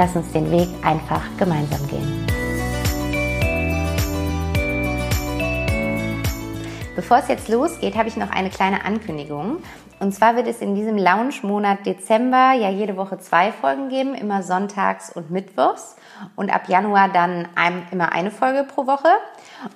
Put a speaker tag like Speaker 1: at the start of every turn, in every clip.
Speaker 1: Lass uns den Weg einfach gemeinsam gehen. Bevor es jetzt losgeht, habe ich noch eine kleine Ankündigung. Und zwar wird es in diesem Lounge-Monat Dezember ja jede Woche zwei Folgen geben, immer sonntags und mittwochs. Und ab Januar dann ein, immer eine Folge pro Woche.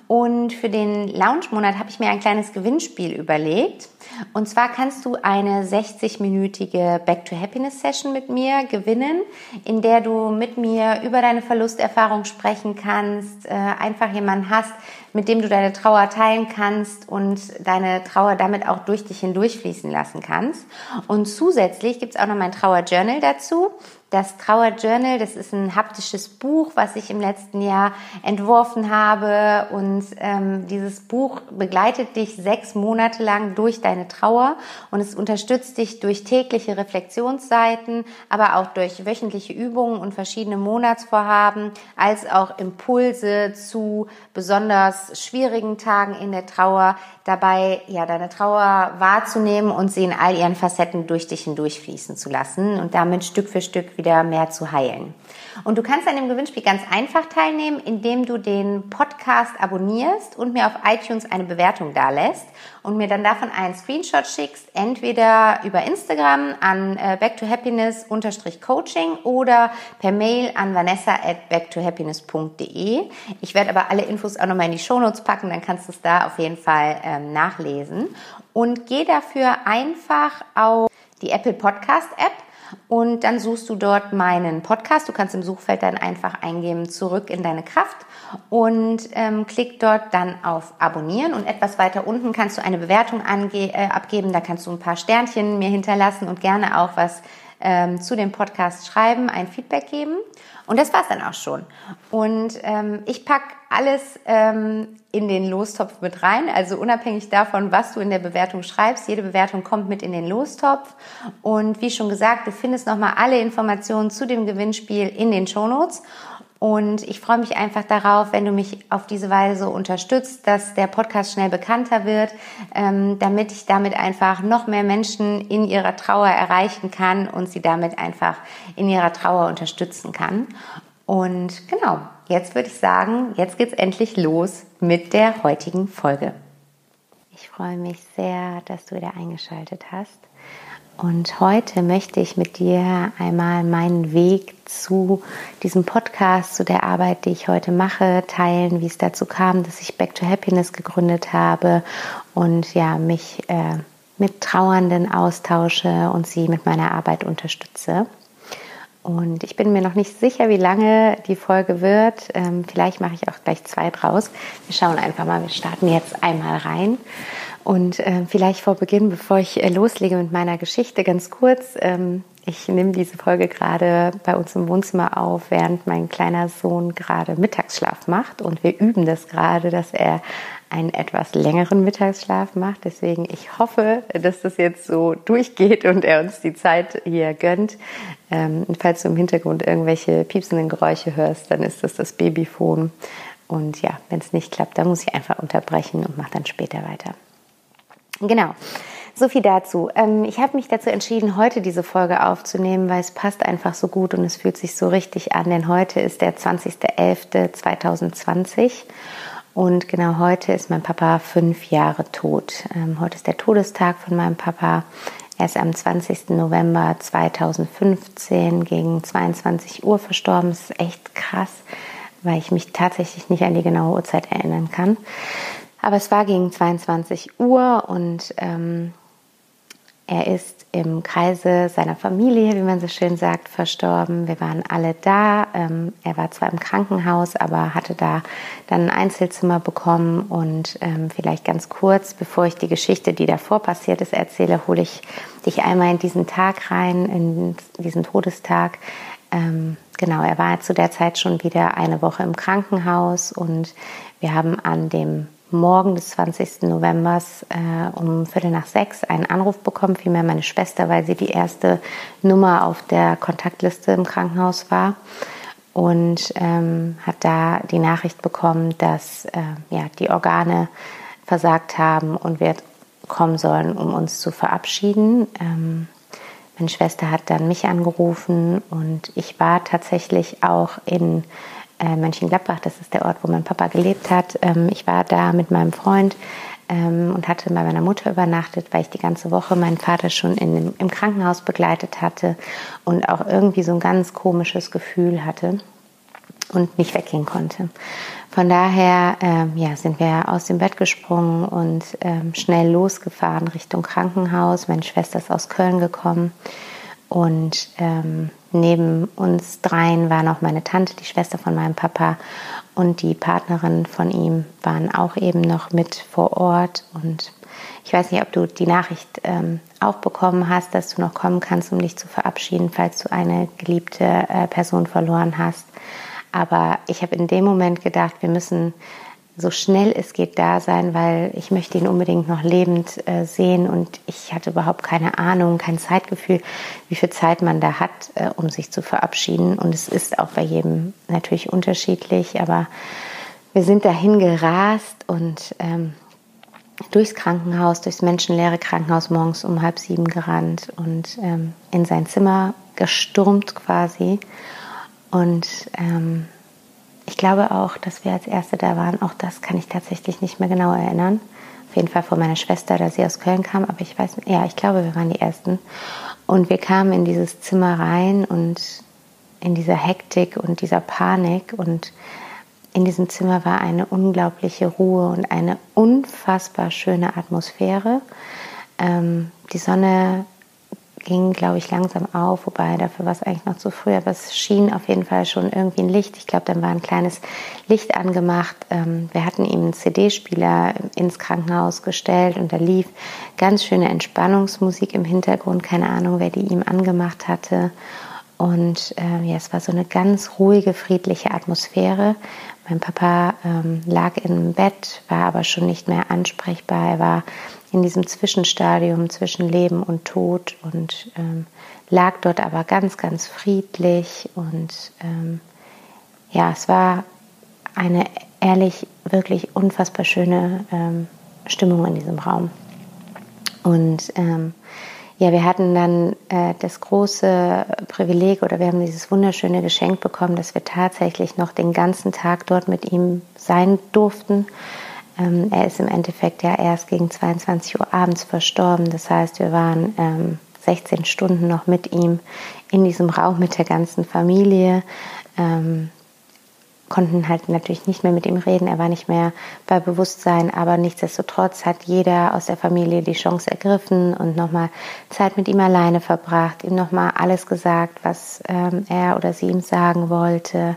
Speaker 1: Und für den Lounge-Monat habe ich mir ein kleines Gewinnspiel überlegt. Und zwar kannst du eine 60-minütige Back to Happiness Session mit mir gewinnen, in der du mit mir über deine Verlusterfahrung sprechen kannst, äh, einfach jemanden hast, mit dem du deine Trauer teilen kannst und deine Trauer damit auch durch dich hindurchfließen lassen kannst. Und zusätzlich gibt es auch noch mein Trauer-Journal dazu. Das Trauer Journal, das ist ein haptisches Buch, was ich im letzten Jahr entworfen habe. Und ähm, dieses Buch begleitet dich sechs Monate lang durch deine Trauer und es unterstützt dich durch tägliche Reflexionsseiten, aber auch durch wöchentliche Übungen und verschiedene Monatsvorhaben, als auch Impulse zu besonders schwierigen Tagen in der Trauar, dabei ja deine Trauer wahrzunehmen und sie in all ihren Facetten durch dich hindurchfließen zu lassen und damit Stück für Stück wieder mehr zu heilen. Und du kannst an dem Gewinnspiel ganz einfach teilnehmen, indem du den Podcast abonnierst und mir auf iTunes eine Bewertung dalässt und mir dann davon einen Screenshot schickst, entweder über Instagram an äh, backtohappiness-coaching oder per Mail an vanessa at backtohappiness.de. Ich werde aber alle Infos auch nochmal in die Shownotes packen, dann kannst du es da auf jeden Fall ähm, nachlesen. Und geh dafür einfach auf die Apple Podcast App und dann suchst du dort meinen Podcast. Du kannst im Suchfeld dann einfach eingeben, zurück in deine Kraft und ähm, klick dort dann auf Abonnieren und etwas weiter unten kannst du eine Bewertung ange äh, abgeben. Da kannst du ein paar Sternchen mir hinterlassen und gerne auch was ähm, zu dem Podcast schreiben, ein Feedback geben. Und das war's dann auch schon. Und ähm, ich pack alles ähm, in den Lostopf mit rein, also unabhängig davon, was du in der Bewertung schreibst. Jede Bewertung kommt mit in den Lostopf. Und wie schon gesagt, du findest nochmal alle Informationen zu dem Gewinnspiel in den Shownotes. Und ich freue mich einfach darauf, wenn du mich auf diese Weise unterstützt, dass der Podcast schnell bekannter wird, ähm, damit ich damit einfach noch mehr Menschen in ihrer Trauer erreichen kann und sie damit einfach in ihrer Trauer unterstützen kann. Und genau, jetzt würde ich sagen, jetzt geht's endlich los mit der heutigen Folge. Ich freue mich sehr, dass du wieder eingeschaltet hast. Und heute möchte ich mit dir einmal meinen Weg zu diesem Podcast, zu der Arbeit, die ich heute mache, teilen, wie es dazu kam, dass ich Back to Happiness gegründet habe und ja, mich äh, mit Trauernden austausche und sie mit meiner Arbeit unterstütze. Und ich bin mir noch nicht sicher, wie lange die Folge wird. Ähm, vielleicht mache ich auch gleich zwei draus. Wir schauen einfach mal. Wir starten jetzt einmal rein. Und äh, vielleicht vor Beginn, bevor ich äh, loslege mit meiner Geschichte, ganz kurz. Ähm, ich nehme diese Folge gerade bei uns im Wohnzimmer auf, während mein kleiner Sohn gerade Mittagsschlaf macht. Und wir üben das gerade, dass er einen etwas längeren Mittagsschlaf macht. Deswegen, ich hoffe, dass das jetzt so durchgeht und er uns die Zeit hier gönnt. Ähm, falls du im Hintergrund irgendwelche piepsenden Geräusche hörst, dann ist das das Babyphone. Und ja, wenn es nicht klappt, dann muss ich einfach unterbrechen und mache dann später weiter. Genau. So viel dazu. Ähm, ich habe mich dazu entschieden, heute diese Folge aufzunehmen, weil es passt einfach so gut und es fühlt sich so richtig an, denn heute ist der 20.11.2020 und genau heute ist mein Papa fünf Jahre tot. Ähm, heute ist der Todestag von meinem Papa. Er ist am 20. November 2015 gegen 22 Uhr verstorben. Das ist echt krass, weil ich mich tatsächlich nicht an die genaue Uhrzeit erinnern kann. Aber es war gegen 22 Uhr und ähm, er ist im Kreise seiner Familie, wie man so schön sagt, verstorben. Wir waren alle da. Ähm, er war zwar im Krankenhaus, aber hatte da dann ein Einzelzimmer bekommen. Und ähm, vielleicht ganz kurz, bevor ich die Geschichte, die davor passiert ist, erzähle, hole ich dich einmal in diesen Tag rein, in diesen Todestag. Ähm, genau, er war zu der Zeit schon wieder eine Woche im Krankenhaus und wir haben an dem Morgen des 20. November äh, um Viertel nach sechs einen Anruf bekommen, vielmehr meine Schwester, weil sie die erste Nummer auf der Kontaktliste im Krankenhaus war und ähm, hat da die Nachricht bekommen, dass äh, ja, die Organe versagt haben und wir kommen sollen, um uns zu verabschieden. Ähm, meine Schwester hat dann mich angerufen und ich war tatsächlich auch in äh, Mönchengladbach, das ist der Ort, wo mein Papa gelebt hat. Ähm, ich war da mit meinem Freund ähm, und hatte bei meiner Mutter übernachtet, weil ich die ganze Woche meinen Vater schon in, im Krankenhaus begleitet hatte und auch irgendwie so ein ganz komisches Gefühl hatte und nicht weggehen konnte. Von daher ähm, ja, sind wir aus dem Bett gesprungen und ähm, schnell losgefahren Richtung Krankenhaus. Meine Schwester ist aus Köln gekommen und ähm, neben uns dreien war noch meine Tante, die Schwester von meinem Papa und die Partnerin von ihm waren auch eben noch mit vor Ort. Und ich weiß nicht, ob du die Nachricht ähm, auch bekommen hast, dass du noch kommen kannst, um dich zu verabschieden, falls du eine geliebte äh, Person verloren hast. Aber ich habe in dem Moment gedacht, wir müssen so schnell es geht da sein, weil ich möchte ihn unbedingt noch lebend äh, sehen und ich hatte überhaupt keine Ahnung, kein Zeitgefühl, wie viel Zeit man da hat, äh, um sich zu verabschieden. Und es ist auch bei jedem natürlich unterschiedlich, aber wir sind dahin gerast und ähm, durchs Krankenhaus, durchs menschenleere Krankenhaus morgens um halb sieben gerannt und ähm, in sein Zimmer gestürmt quasi. Und ähm, ich glaube auch, dass wir als Erste da waren. Auch das kann ich tatsächlich nicht mehr genau erinnern. Auf jeden Fall von meiner Schwester, da sie aus Köln kam. Aber ich weiß, ja, ich glaube, wir waren die Ersten. Und wir kamen in dieses Zimmer rein und in dieser Hektik und dieser Panik. Und in diesem Zimmer war eine unglaubliche Ruhe und eine unfassbar schöne Atmosphäre. Ähm, die Sonne ging, glaube ich, langsam auf, wobei dafür war es eigentlich noch zu früh, aber es schien auf jeden Fall schon irgendwie ein Licht. Ich glaube, dann war ein kleines Licht angemacht. Ähm, wir hatten ihm einen CD-Spieler ins Krankenhaus gestellt und da lief ganz schöne Entspannungsmusik im Hintergrund. Keine Ahnung, wer die ihm angemacht hatte. Und äh, ja, es war so eine ganz ruhige, friedliche Atmosphäre. Mein Papa ähm, lag im Bett, war aber schon nicht mehr ansprechbar. Er war in diesem Zwischenstadium zwischen Leben und Tod und ähm, lag dort aber ganz, ganz friedlich. Und ähm, ja, es war eine ehrlich, wirklich unfassbar schöne ähm, Stimmung in diesem Raum. Und ähm, ja, wir hatten dann äh, das große Privileg oder wir haben dieses wunderschöne Geschenk bekommen, dass wir tatsächlich noch den ganzen Tag dort mit ihm sein durften. Ähm, er ist im Endeffekt ja erst gegen 22 Uhr abends verstorben. Das heißt, wir waren ähm, 16 Stunden noch mit ihm in diesem Raum mit der ganzen Familie. Ähm, konnten halt natürlich nicht mehr mit ihm reden, er war nicht mehr bei Bewusstsein, aber nichtsdestotrotz hat jeder aus der Familie die Chance ergriffen und nochmal Zeit mit ihm alleine verbracht, ihm nochmal alles gesagt, was ähm, er oder sie ihm sagen wollte,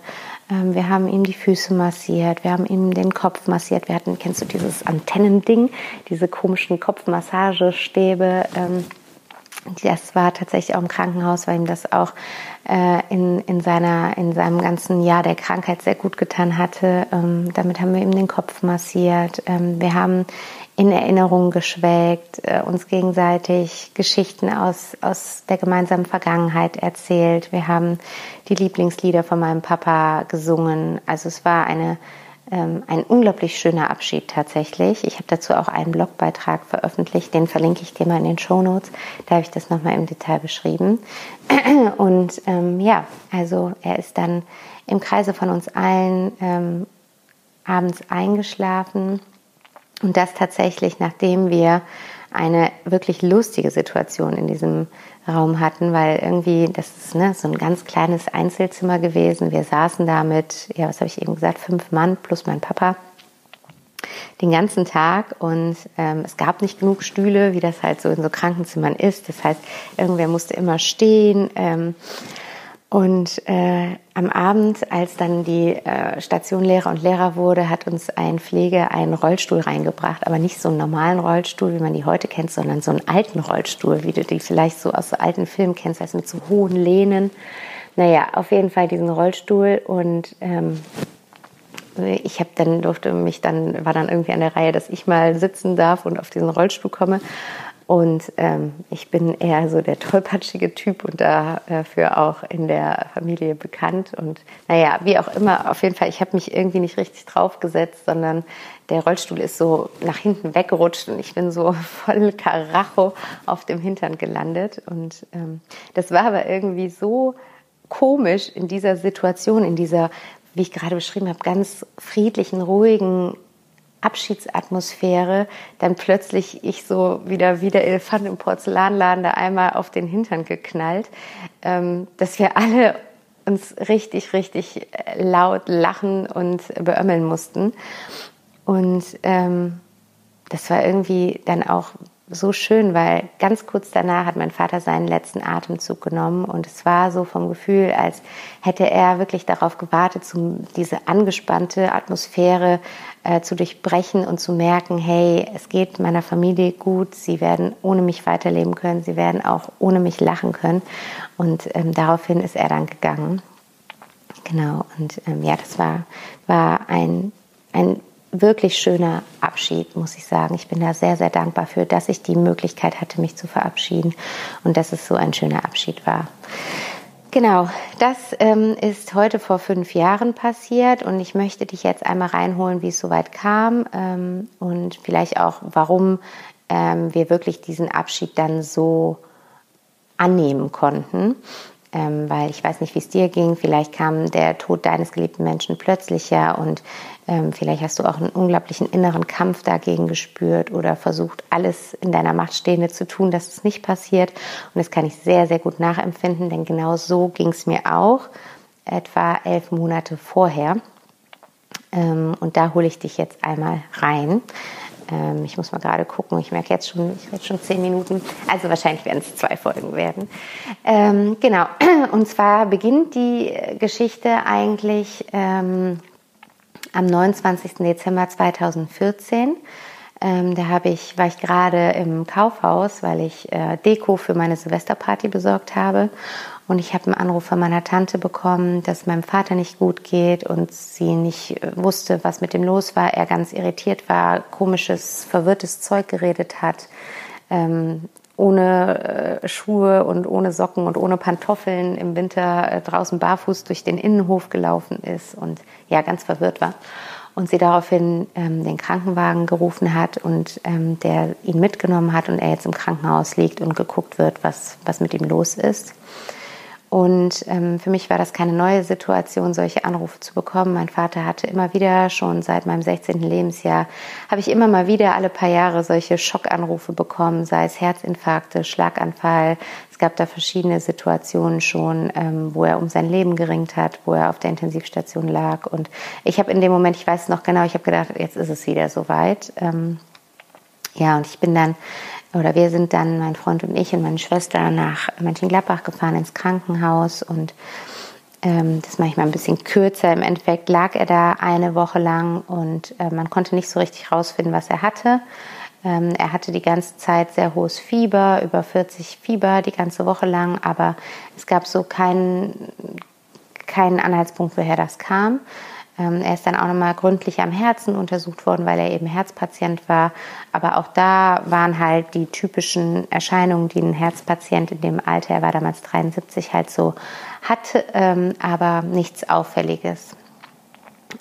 Speaker 1: ähm, wir haben ihm die Füße massiert, wir haben ihm den Kopf massiert. Wir hatten, kennst du dieses Antennending, diese komischen Kopfmassagestäbe? Ähm, das war tatsächlich auch im Krankenhaus, weil ihm das auch äh, in, in, seiner, in seinem ganzen Jahr der Krankheit sehr gut getan hatte. Ähm, damit haben wir ihm den Kopf massiert. wir haben in Erinnerungen geschwelgt, äh, uns gegenseitig Geschichten aus, aus der gemeinsamen Vergangenheit erzählt. Wir haben die Lieblingslieder von meinem Papa gesungen. Also es war eine, ähm, ein unglaublich schöner Abschied tatsächlich. Ich habe dazu auch einen Blogbeitrag veröffentlicht, den verlinke ich dir mal in den Show Notes. Da habe ich das nochmal im Detail beschrieben. Und ähm, ja, also er ist dann im Kreise von uns allen ähm, abends eingeschlafen und das tatsächlich, nachdem wir eine wirklich lustige Situation in diesem Raum hatten, weil irgendwie, das ist ne, so ein ganz kleines Einzelzimmer gewesen. Wir saßen da mit, ja, was habe ich eben gesagt, fünf Mann plus mein Papa. den ganzen Tag und ähm, es gab nicht genug Stühle, wie das halt so in so Krankenzimmern ist. Das heißt, irgendwer musste immer stehen. Ähm, und äh, am Abend, als dann die äh, Station Lehrer und Lehrer wurde, hat uns ein Pflege einen Rollstuhl reingebracht, aber nicht so einen normalen Rollstuhl, wie man die heute kennt, sondern so einen alten Rollstuhl, wie du die vielleicht so aus so alten Filmen kennst, also mit so hohen Lehnen. Naja, auf jeden Fall diesen Rollstuhl. Und ähm, ich habe dann durfte mich dann war dann irgendwie an der Reihe, dass ich mal sitzen darf und auf diesen Rollstuhl komme und ähm, ich bin eher so der tollpatschige Typ und dafür auch in der Familie bekannt. Und naja, wie auch immer, auf jeden Fall, ich habe mich irgendwie nicht richtig draufgesetzt, sondern der Rollstuhl ist so nach hinten weggerutscht und ich bin so voll Karacho auf dem Hintern gelandet. Und ähm, das war aber irgendwie so komisch in dieser Situation, in dieser, wie ich gerade beschrieben habe, ganz friedlichen, ruhigen Abschiedsatmosphäre, dann plötzlich ich so wieder wie der Elefant im Porzellanladen da einmal auf den Hintern geknallt, ähm, dass wir alle uns richtig, richtig äh, laut lachen und beömmeln mussten. Und ähm, das war irgendwie dann auch so schön, weil ganz kurz danach hat mein Vater seinen letzten Atemzug genommen und es war so vom Gefühl, als hätte er wirklich darauf gewartet, diese angespannte Atmosphäre äh, zu durchbrechen und zu merken, hey, es geht meiner Familie gut, sie werden ohne mich weiterleben können, sie werden auch ohne mich lachen können und ähm, daraufhin ist er dann gegangen. Genau, und ähm, ja, das war, war ein, ein wirklich schöner Abschied, muss ich sagen. Ich bin da sehr, sehr dankbar für, dass ich die Möglichkeit hatte, mich zu verabschieden und dass es so ein schöner Abschied war. Genau, das ähm, ist heute vor fünf Jahren passiert und ich möchte dich jetzt einmal reinholen, wie es soweit kam ähm, und vielleicht auch, warum ähm, wir wirklich diesen Abschied dann so annehmen konnten ähm, weil ich weiß nicht, wie es dir ging. Vielleicht kam der Tod deines geliebten Menschen plötzlicher und ähm, vielleicht hast du auch einen unglaublichen inneren Kampf dagegen gespürt oder versucht, alles in deiner Macht Stehende zu tun, dass es nicht passiert. Und das kann ich sehr, sehr gut nachempfinden, denn genau so ging es mir auch etwa elf Monate vorher. Ähm, und da hole ich dich jetzt einmal rein. Ähm, ich muss mal gerade gucken. Ich merke jetzt schon, ich rede schon zehn Minuten. Also wahrscheinlich werden es zwei Folgen werden. Ähm, genau. Und zwar beginnt die Geschichte eigentlich ähm, am 29. Dezember 2014. Ähm, da habe ich, war ich gerade im Kaufhaus, weil ich äh, Deko für meine Silvesterparty besorgt habe. Und ich habe einen Anruf von meiner Tante bekommen, dass meinem Vater nicht gut geht und sie nicht äh, wusste, was mit ihm los war. Er ganz irritiert war, komisches, verwirrtes Zeug geredet hat, ähm, ohne äh, Schuhe und ohne Socken und ohne Pantoffeln im Winter äh, draußen barfuß durch den Innenhof gelaufen ist und ja, ganz verwirrt war und sie daraufhin ähm, den Krankenwagen gerufen hat und ähm, der ihn mitgenommen hat und er jetzt im Krankenhaus liegt und geguckt wird, was, was mit ihm los ist. Und ähm, für mich war das keine neue Situation, solche Anrufe zu bekommen. Mein Vater hatte immer wieder, schon seit meinem 16. Lebensjahr, habe ich immer mal wieder alle paar Jahre solche Schockanrufe bekommen, sei es Herzinfarkte, Schlaganfall. Es gab da verschiedene Situationen schon, ähm, wo er um sein Leben geringt hat, wo er auf der Intensivstation lag. Und ich habe in dem Moment, ich weiß es noch genau, ich habe gedacht, jetzt ist es wieder soweit. Ähm, ja, und ich bin dann oder wir sind dann, mein Freund und ich und meine Schwester, nach Mönchengladbach gefahren ins Krankenhaus und ähm, das mache ich mal ein bisschen kürzer. Im Endeffekt lag er da eine Woche lang und äh, man konnte nicht so richtig rausfinden, was er hatte. Ähm, er hatte die ganze Zeit sehr hohes Fieber, über 40 Fieber die ganze Woche lang, aber es gab so keinen, keinen Anhaltspunkt, woher das kam. Ähm, er ist dann auch nochmal gründlich am Herzen untersucht worden, weil er eben Herzpatient war. Aber auch da waren halt die typischen Erscheinungen, die ein Herzpatient in dem Alter, er war damals 73, halt so hat, ähm, aber nichts Auffälliges.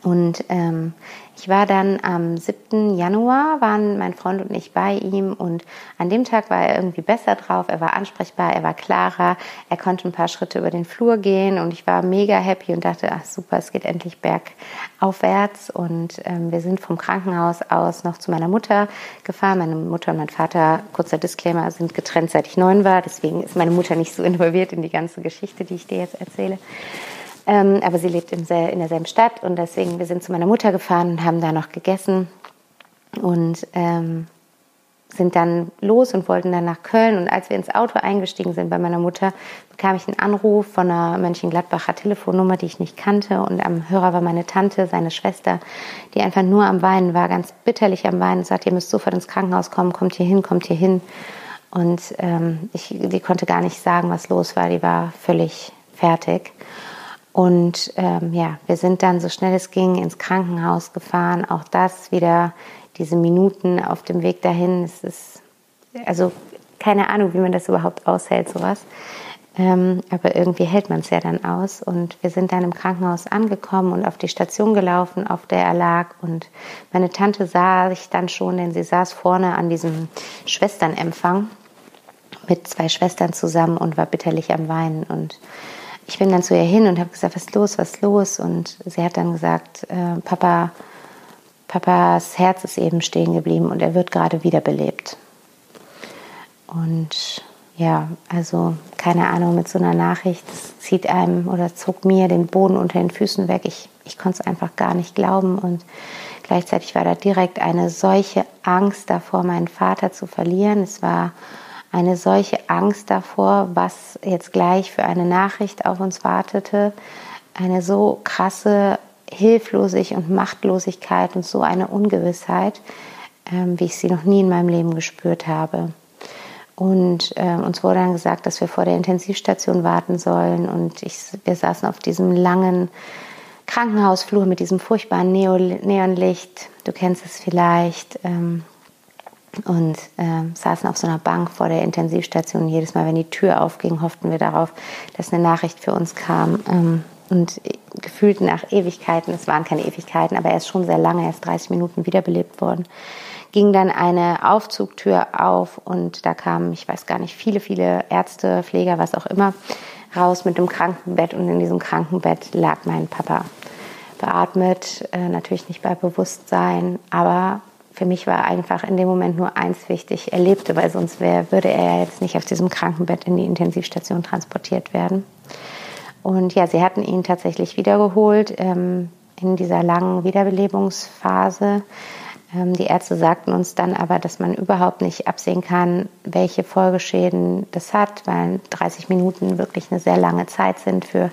Speaker 1: Und ähm, ich war dann am 7. Januar, waren mein Freund und ich bei ihm und an dem Tag war er irgendwie besser drauf, er war ansprechbar, er war klarer, er konnte ein paar Schritte über den Flur gehen und ich war mega happy und dachte, ach super, es geht endlich bergaufwärts und ähm, wir sind vom Krankenhaus aus noch zu meiner Mutter gefahren. Meine Mutter und mein Vater, kurzer Disclaimer, sind getrennt seit ich neun war, deswegen ist meine Mutter nicht so involviert in die ganze Geschichte, die ich dir jetzt erzähle. Ähm, aber sie lebt im, in derselben Stadt und deswegen, wir sind zu meiner Mutter gefahren und haben da noch gegessen. Und ähm, sind dann los und wollten dann nach Köln. Und als wir ins Auto eingestiegen sind bei meiner Mutter, bekam ich einen Anruf von einer Mönchengladbacher Telefonnummer, die ich nicht kannte. Und am Hörer war meine Tante, seine Schwester, die einfach nur am Weinen war, ganz bitterlich am Weinen und sagte, ihr müsst sofort ins Krankenhaus kommen, kommt hier hin, kommt hier hin. Und ähm, ich, die konnte gar nicht sagen, was los war. Die war völlig fertig. Und ähm, ja, wir sind dann so schnell es ging ins Krankenhaus gefahren. Auch das wieder diese Minuten auf dem Weg dahin. Es ist also keine Ahnung, wie man das überhaupt aushält, sowas. Ähm, aber irgendwie hält man es ja dann aus. Und wir sind dann im Krankenhaus angekommen und auf die Station gelaufen, auf der er lag. Und meine Tante sah ich dann schon, denn sie saß vorne an diesem Schwesternempfang mit zwei Schwestern zusammen und war bitterlich am Weinen. Und ich bin dann zu ihr hin und habe gesagt, was ist los, was ist los? Und sie hat dann gesagt, äh, Papa, Papas Herz ist eben stehen geblieben und er wird gerade wiederbelebt. Und ja, also keine Ahnung, mit so einer Nachricht zieht einem oder zog mir den Boden unter den Füßen weg. Ich, ich konnte es einfach gar nicht glauben und gleichzeitig war da direkt eine solche Angst davor, meinen Vater zu verlieren. Es war eine solche Angst davor, was jetzt gleich für eine Nachricht auf uns wartete, eine so krasse Hilflosigkeit und Machtlosigkeit und so eine Ungewissheit, ähm, wie ich sie noch nie in meinem Leben gespürt habe. Und äh, uns wurde dann gesagt, dass wir vor der Intensivstation warten sollen. Und ich, wir saßen auf diesem langen Krankenhausflur mit diesem furchtbaren Neonlicht. Du kennst es vielleicht. Ähm, und äh, saßen auf so einer Bank vor der Intensivstation. Jedes Mal, wenn die Tür aufging, hofften wir darauf, dass eine Nachricht für uns kam. Ähm, und gefühlt nach Ewigkeiten, es waren keine Ewigkeiten, aber er ist schon sehr lange, er ist 30 Minuten wiederbelebt worden, ging dann eine Aufzugtür auf und da kamen, ich weiß gar nicht, viele, viele Ärzte, Pfleger, was auch immer, raus mit dem Krankenbett und in diesem Krankenbett lag mein Papa beatmet, äh, natürlich nicht bei Bewusstsein, aber für mich war einfach in dem Moment nur eins wichtig, er lebte, weil sonst wär, würde er jetzt nicht auf diesem Krankenbett in die Intensivstation transportiert werden. Und ja, sie hatten ihn tatsächlich wiedergeholt ähm, in dieser langen Wiederbelebungsphase. Ähm, die Ärzte sagten uns dann aber, dass man überhaupt nicht absehen kann, welche Folgeschäden das hat, weil 30 Minuten wirklich eine sehr lange Zeit sind für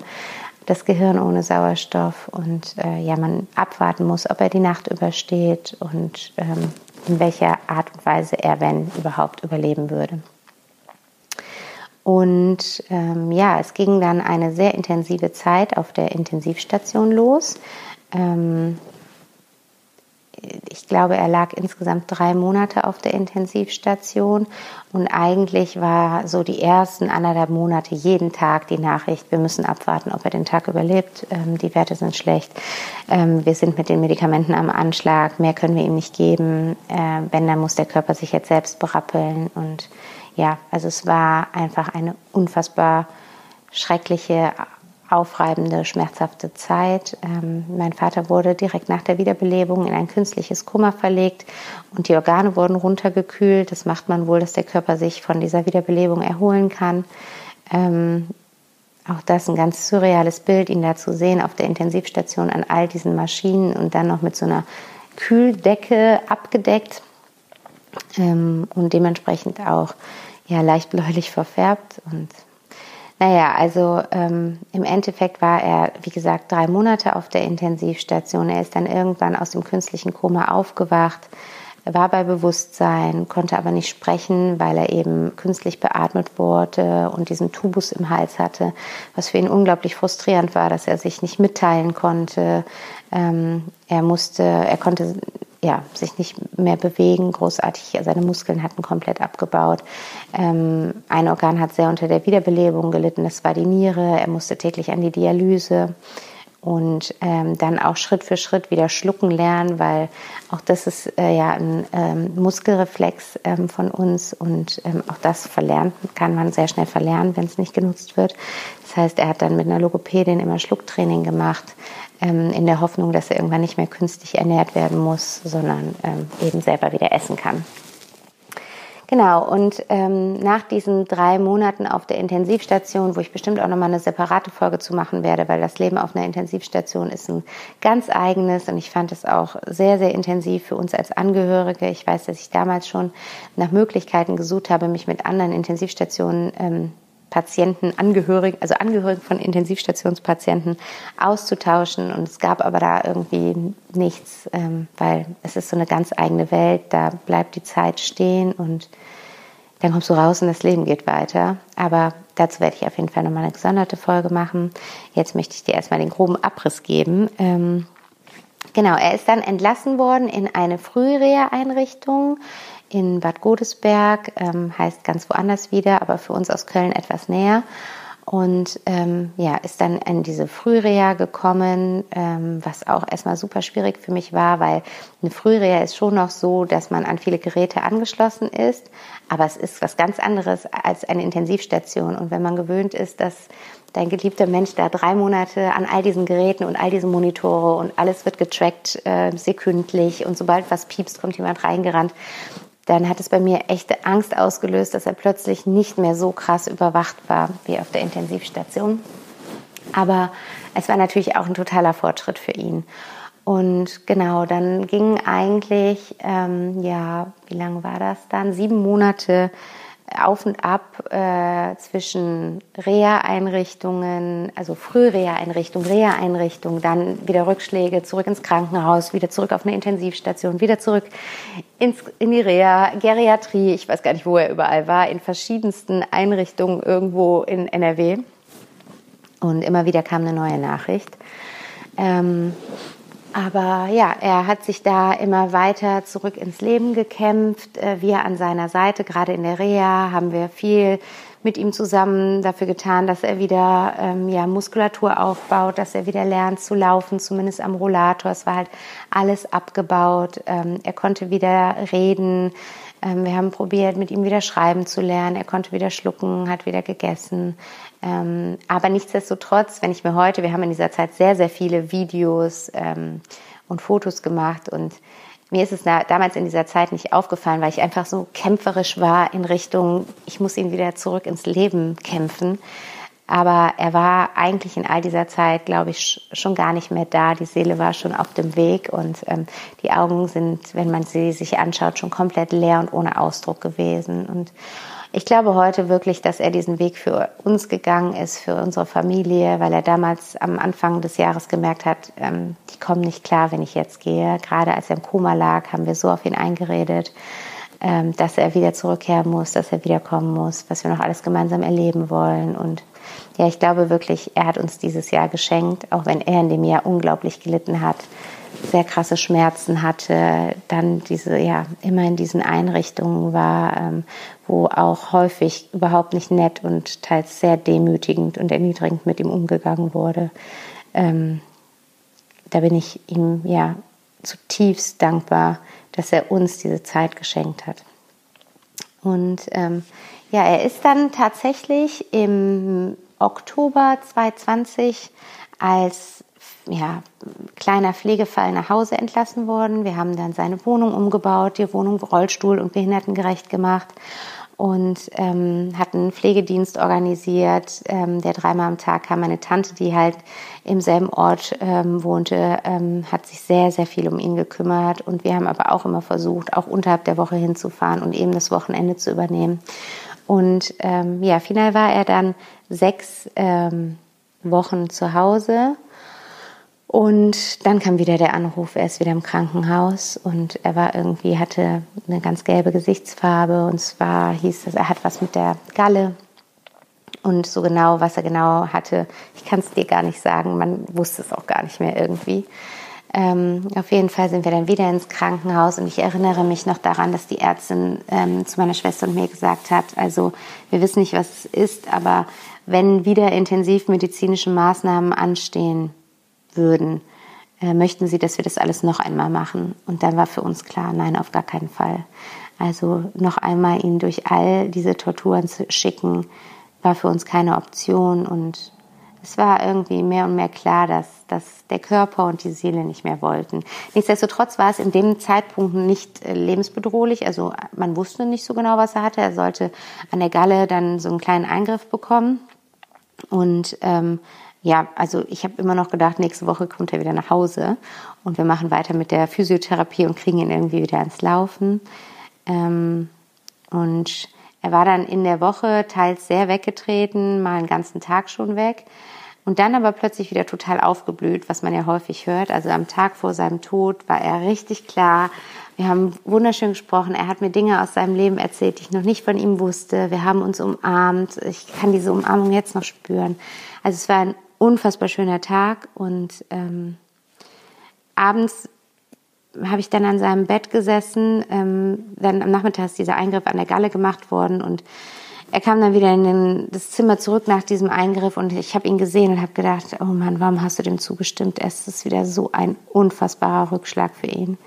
Speaker 1: das Gehirn ohne Sauerstoff und äh, ja, man abwarten muss, ob er die Nacht übersteht und ähm, in welcher Art und Weise er, wenn überhaupt, überleben würde. Und ähm, ja, es ging dann eine sehr intensive Zeit auf der Intensivstation los. Ähm, ich glaube, er lag insgesamt drei Monate auf der Intensivstation und eigentlich war so die ersten anderthalb Monate jeden Tag die Nachricht, wir müssen abwarten, ob er den Tag überlebt. Ähm, die Werte sind schlecht. Ähm, wir sind mit den Medikamenten am Anschlag. Mehr können wir ihm nicht geben. Äh, wenn, dann muss der Körper sich jetzt selbst berappeln. Und ja, also es war einfach eine unfassbar schreckliche aufreibende, schmerzhafte Zeit. Ähm, mein Vater wurde direkt nach der Wiederbelebung in ein künstliches Koma verlegt und die Organe wurden runtergekühlt. Das macht man wohl, dass der Körper sich von dieser Wiederbelebung erholen kann. Ähm, auch das ein ganz surreales Bild, ihn da zu sehen auf der Intensivstation an all diesen Maschinen und dann noch mit so einer Kühldecke abgedeckt ähm, und dementsprechend auch ja, leicht bläulich verfärbt und naja, also ähm, im Endeffekt war er, wie gesagt, drei Monate auf der Intensivstation. Er ist dann irgendwann aus dem künstlichen Koma aufgewacht, war bei Bewusstsein, konnte aber nicht sprechen, weil er eben künstlich beatmet wurde und diesen Tubus im Hals hatte, was für ihn unglaublich frustrierend war, dass er sich nicht mitteilen konnte. Ähm, er musste, er konnte ja, sich nicht mehr bewegen, großartig. Seine Muskeln hatten komplett abgebaut. Ähm, ein Organ hat sehr unter der Wiederbelebung gelitten, das war die Niere. Er musste täglich an die Dialyse und ähm, dann auch Schritt für Schritt wieder schlucken lernen, weil auch das ist äh, ja ein ähm, Muskelreflex ähm, von uns und ähm, auch das verlernt kann man sehr schnell verlernen, wenn es nicht genutzt wird. Das heißt, er hat dann mit einer Logopädin immer Schlucktraining gemacht ähm, in der Hoffnung, dass er irgendwann nicht mehr künstlich ernährt werden muss, sondern ähm, eben selber wieder essen kann. Genau, und ähm, nach diesen drei Monaten auf der Intensivstation, wo ich bestimmt auch nochmal eine separate Folge zu machen werde, weil das Leben auf einer Intensivstation ist ein ganz eigenes und ich fand es auch sehr, sehr intensiv für uns als Angehörige. Ich weiß, dass ich damals schon nach Möglichkeiten gesucht habe, mich mit anderen Intensivstationen ähm, Patienten, Angehörigen, also Angehörigen von Intensivstationspatienten auszutauschen. Und es gab aber da irgendwie nichts, ähm, weil es ist so eine ganz eigene Welt. Da bleibt die Zeit stehen und dann kommst du raus und das Leben geht weiter. Aber dazu werde ich auf jeden Fall nochmal eine gesonderte Folge machen. Jetzt möchte ich dir erstmal den groben Abriss geben. Ähm, genau, er ist dann entlassen worden in eine Frühreha-Einrichtung in Bad Godesberg, ähm, heißt ganz woanders wieder, aber für uns aus Köln etwas näher. Und ähm, ja, ist dann in diese Frühreha gekommen, ähm, was auch erstmal super schwierig für mich war, weil eine Frühreha ist schon noch so, dass man an viele Geräte angeschlossen ist, aber es ist was ganz anderes als eine Intensivstation. Und wenn man gewöhnt ist, dass dein geliebter Mensch da drei Monate an all diesen Geräten und all diesen Monitore und alles wird getrackt äh, sekündlich und sobald was piepst, kommt jemand reingerannt dann hat es bei mir echte Angst ausgelöst, dass er plötzlich nicht mehr so krass überwacht war wie auf der Intensivstation. Aber es war natürlich auch ein totaler Fortschritt für ihn. Und genau, dann ging eigentlich, ähm, ja, wie lange war das dann? Sieben Monate auf und ab äh, zwischen Reha-Einrichtungen, also Früh-Reha-Einrichtung, Reha-Einrichtung, dann wieder Rückschläge, zurück ins Krankenhaus, wieder zurück auf eine Intensivstation, wieder zurück ins, in die Reha, Geriatrie, ich weiß gar nicht, wo er überall war, in verschiedensten Einrichtungen irgendwo in NRW. Und immer wieder kam eine neue Nachricht. Ähm, aber ja, er hat sich da immer weiter zurück ins Leben gekämpft. Äh, wir an seiner Seite, gerade in der Reha, haben wir viel mit ihm zusammen dafür getan, dass er wieder ähm, ja, Muskulatur aufbaut, dass er wieder lernt zu laufen, zumindest am Rollator. Es war halt alles abgebaut. Ähm, er konnte wieder reden. Ähm, wir haben probiert, mit ihm wieder schreiben zu lernen. Er konnte wieder schlucken, hat wieder gegessen. Ähm, aber nichtsdestotrotz, wenn ich mir heute, wir haben in dieser Zeit sehr, sehr viele Videos ähm, und Fotos gemacht und mir ist es damals in dieser Zeit nicht aufgefallen, weil ich einfach so kämpferisch war in Richtung, ich muss ihn wieder zurück ins Leben kämpfen. Aber er war eigentlich in all dieser Zeit, glaube ich, schon gar nicht mehr da. Die Seele war schon auf dem Weg und ähm, die Augen sind, wenn man sie sich anschaut, schon komplett leer und ohne Ausdruck gewesen. Und ich glaube heute wirklich, dass er diesen Weg für uns gegangen ist, für unsere Familie, weil er damals am Anfang des Jahres gemerkt hat, ähm, die kommen nicht klar, wenn ich jetzt gehe. Gerade als er im Koma lag, haben wir so auf ihn eingeredet, ähm, dass er wieder zurückkehren muss, dass er wiederkommen muss, was wir noch alles gemeinsam erleben wollen. Und ja, ich glaube wirklich, er hat uns dieses Jahr geschenkt, auch wenn er in dem Jahr unglaublich gelitten hat sehr krasse Schmerzen hatte, dann diese, ja, immer in diesen Einrichtungen war, ähm, wo auch häufig überhaupt nicht nett und teils sehr demütigend und erniedrigend mit ihm umgegangen wurde. Ähm, da bin ich ihm ja zutiefst dankbar, dass er uns diese Zeit geschenkt hat. Und ähm, ja, er ist dann tatsächlich im Oktober 2020 als ja, kleiner Pflegefall nach Hause entlassen worden. Wir haben dann seine Wohnung umgebaut, die Wohnung Rollstuhl- und behindertengerecht gemacht und ähm, hatten Pflegedienst organisiert, ähm, der dreimal am Tag kam. Meine Tante, die halt im selben Ort ähm, wohnte, ähm, hat sich sehr, sehr viel um ihn gekümmert. Und wir haben aber auch immer versucht, auch unterhalb der Woche hinzufahren und eben das Wochenende zu übernehmen. Und ähm, ja, final war er dann sechs ähm, Wochen zu Hause und dann kam wieder der Anruf, er ist wieder im Krankenhaus und er war irgendwie, hatte eine ganz gelbe Gesichtsfarbe und zwar hieß es, er hat was mit der Galle. Und so genau, was er genau hatte, ich kann es dir gar nicht sagen, man wusste es auch gar nicht mehr irgendwie. Ähm, auf jeden Fall sind wir dann wieder ins Krankenhaus und ich erinnere mich noch daran, dass die Ärztin ähm, zu meiner Schwester und mir gesagt hat, also wir wissen nicht, was es ist, aber wenn wieder intensivmedizinische Maßnahmen anstehen, würden, äh, möchten Sie, dass wir das alles noch einmal machen? Und dann war für uns klar, nein, auf gar keinen Fall. Also noch einmal ihn durch all diese Torturen zu schicken, war für uns keine Option und es war irgendwie mehr und mehr klar, dass, dass der Körper und die Seele nicht mehr wollten. Nichtsdestotrotz war es in dem Zeitpunkt nicht äh, lebensbedrohlich. Also man wusste nicht so genau, was er hatte. Er sollte an der Galle dann so einen kleinen Eingriff bekommen. Und ähm, ja, also ich habe immer noch gedacht, nächste Woche kommt er wieder nach Hause und wir machen weiter mit der Physiotherapie und kriegen ihn irgendwie wieder ins Laufen. Ähm, und er war dann in der Woche teils sehr weggetreten, mal einen ganzen Tag schon weg. Und dann aber plötzlich wieder total aufgeblüht, was man ja häufig hört. Also am Tag vor seinem Tod war er richtig klar. Wir haben wunderschön gesprochen. Er hat mir Dinge aus seinem Leben erzählt, die ich noch nicht von ihm wusste. Wir haben uns umarmt. Ich kann diese Umarmung jetzt noch spüren. Also es war ein unfassbar schöner Tag und ähm, abends habe ich dann an seinem Bett gesessen. Ähm, dann am Nachmittag ist dieser Eingriff an der Galle gemacht worden und er kam dann wieder in den, das Zimmer zurück nach diesem Eingriff und ich habe ihn gesehen und habe gedacht, oh Mann, warum hast du dem zugestimmt? Es ist wieder so ein unfassbarer Rückschlag für ihn.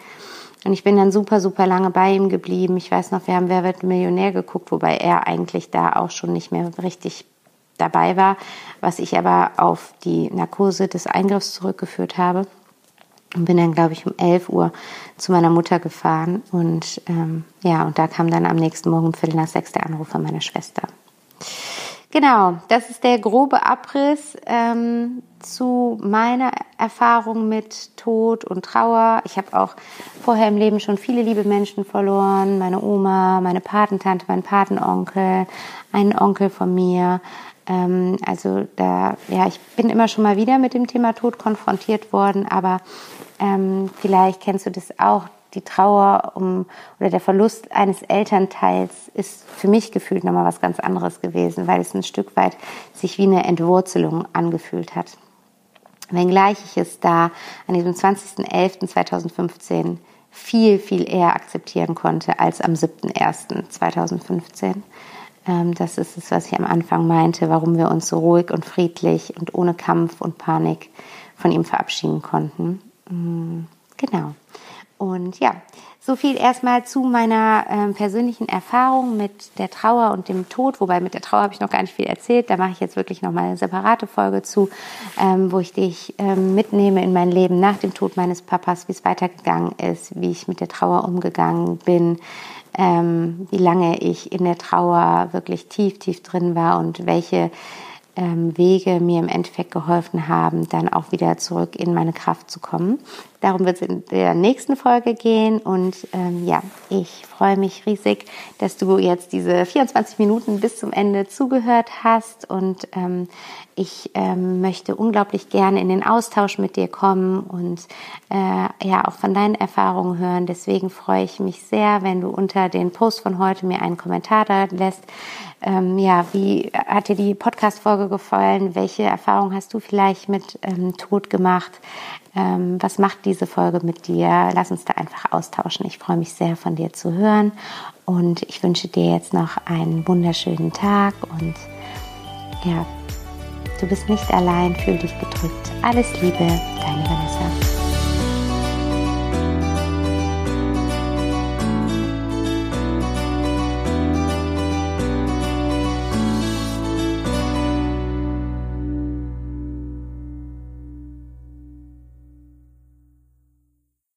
Speaker 1: Und ich bin dann super, super lange bei ihm geblieben. Ich weiß noch, wir haben Wer wird Millionär geguckt, wobei er eigentlich da auch schon nicht mehr richtig dabei war, was ich aber auf die Narkose des Eingriffs zurückgeführt habe. Und bin dann, glaube ich, um 11 Uhr zu meiner Mutter gefahren. Und ähm, ja, und da kam dann am nächsten Morgen um Viertel nach sechs der Anruf von meiner Schwester. Genau, das ist der grobe Abriss ähm, zu meiner Erfahrung mit Tod und Trauer. Ich habe auch vorher im Leben schon viele liebe Menschen verloren. Meine Oma, meine Patentante, mein Patenonkel, einen Onkel von mir. Ähm, also da, ja, ich bin immer schon mal wieder mit dem Thema Tod konfrontiert worden, aber ähm, vielleicht kennst du das auch. Die Trauer um oder der Verlust eines Elternteils ist für mich gefühlt nochmal was ganz anderes gewesen, weil es ein Stück weit sich wie eine Entwurzelung angefühlt hat. Wenngleich ich es da an diesem 20.11.2015 viel, viel eher akzeptieren konnte als am 7.1.2015. Ähm, das ist es, was ich am Anfang meinte, warum wir uns so ruhig und friedlich und ohne Kampf und Panik von ihm verabschieden konnten. Mm, genau. Und ja, so viel erstmal zu meiner äh, persönlichen Erfahrung mit der Trauer und dem Tod. Wobei mit der Trauer habe ich noch gar nicht viel erzählt. Da mache ich jetzt wirklich noch mal eine separate Folge zu, ähm, wo ich dich ähm, mitnehme in mein Leben nach dem Tod meines Papas, wie es weitergegangen ist, wie ich mit der Trauer umgegangen bin, ähm, wie lange ich in der Trauer wirklich tief, tief drin war und welche ähm, Wege mir im Endeffekt geholfen haben, dann auch wieder zurück in meine Kraft zu kommen. Darum wird es in der nächsten Folge gehen. Und ähm, ja, ich freue mich riesig, dass du jetzt diese 24 Minuten bis zum Ende zugehört hast. Und ähm, ich ähm, möchte unglaublich gerne in den Austausch mit dir kommen und äh, ja auch von deinen Erfahrungen hören. Deswegen freue ich mich sehr, wenn du unter den Post von heute mir einen Kommentar da lässt. Ähm, ja, wie hat dir die Podcast-Folge gefallen? Welche Erfahrungen hast du vielleicht mit ähm, Tod gemacht? Ähm, was macht diese Folge mit dir? Lass uns da einfach austauschen. Ich freue mich sehr, von dir zu hören. Und ich wünsche dir jetzt noch einen wunderschönen Tag. Und ja, du bist nicht allein. Fühl dich gedrückt. Alles Liebe, deine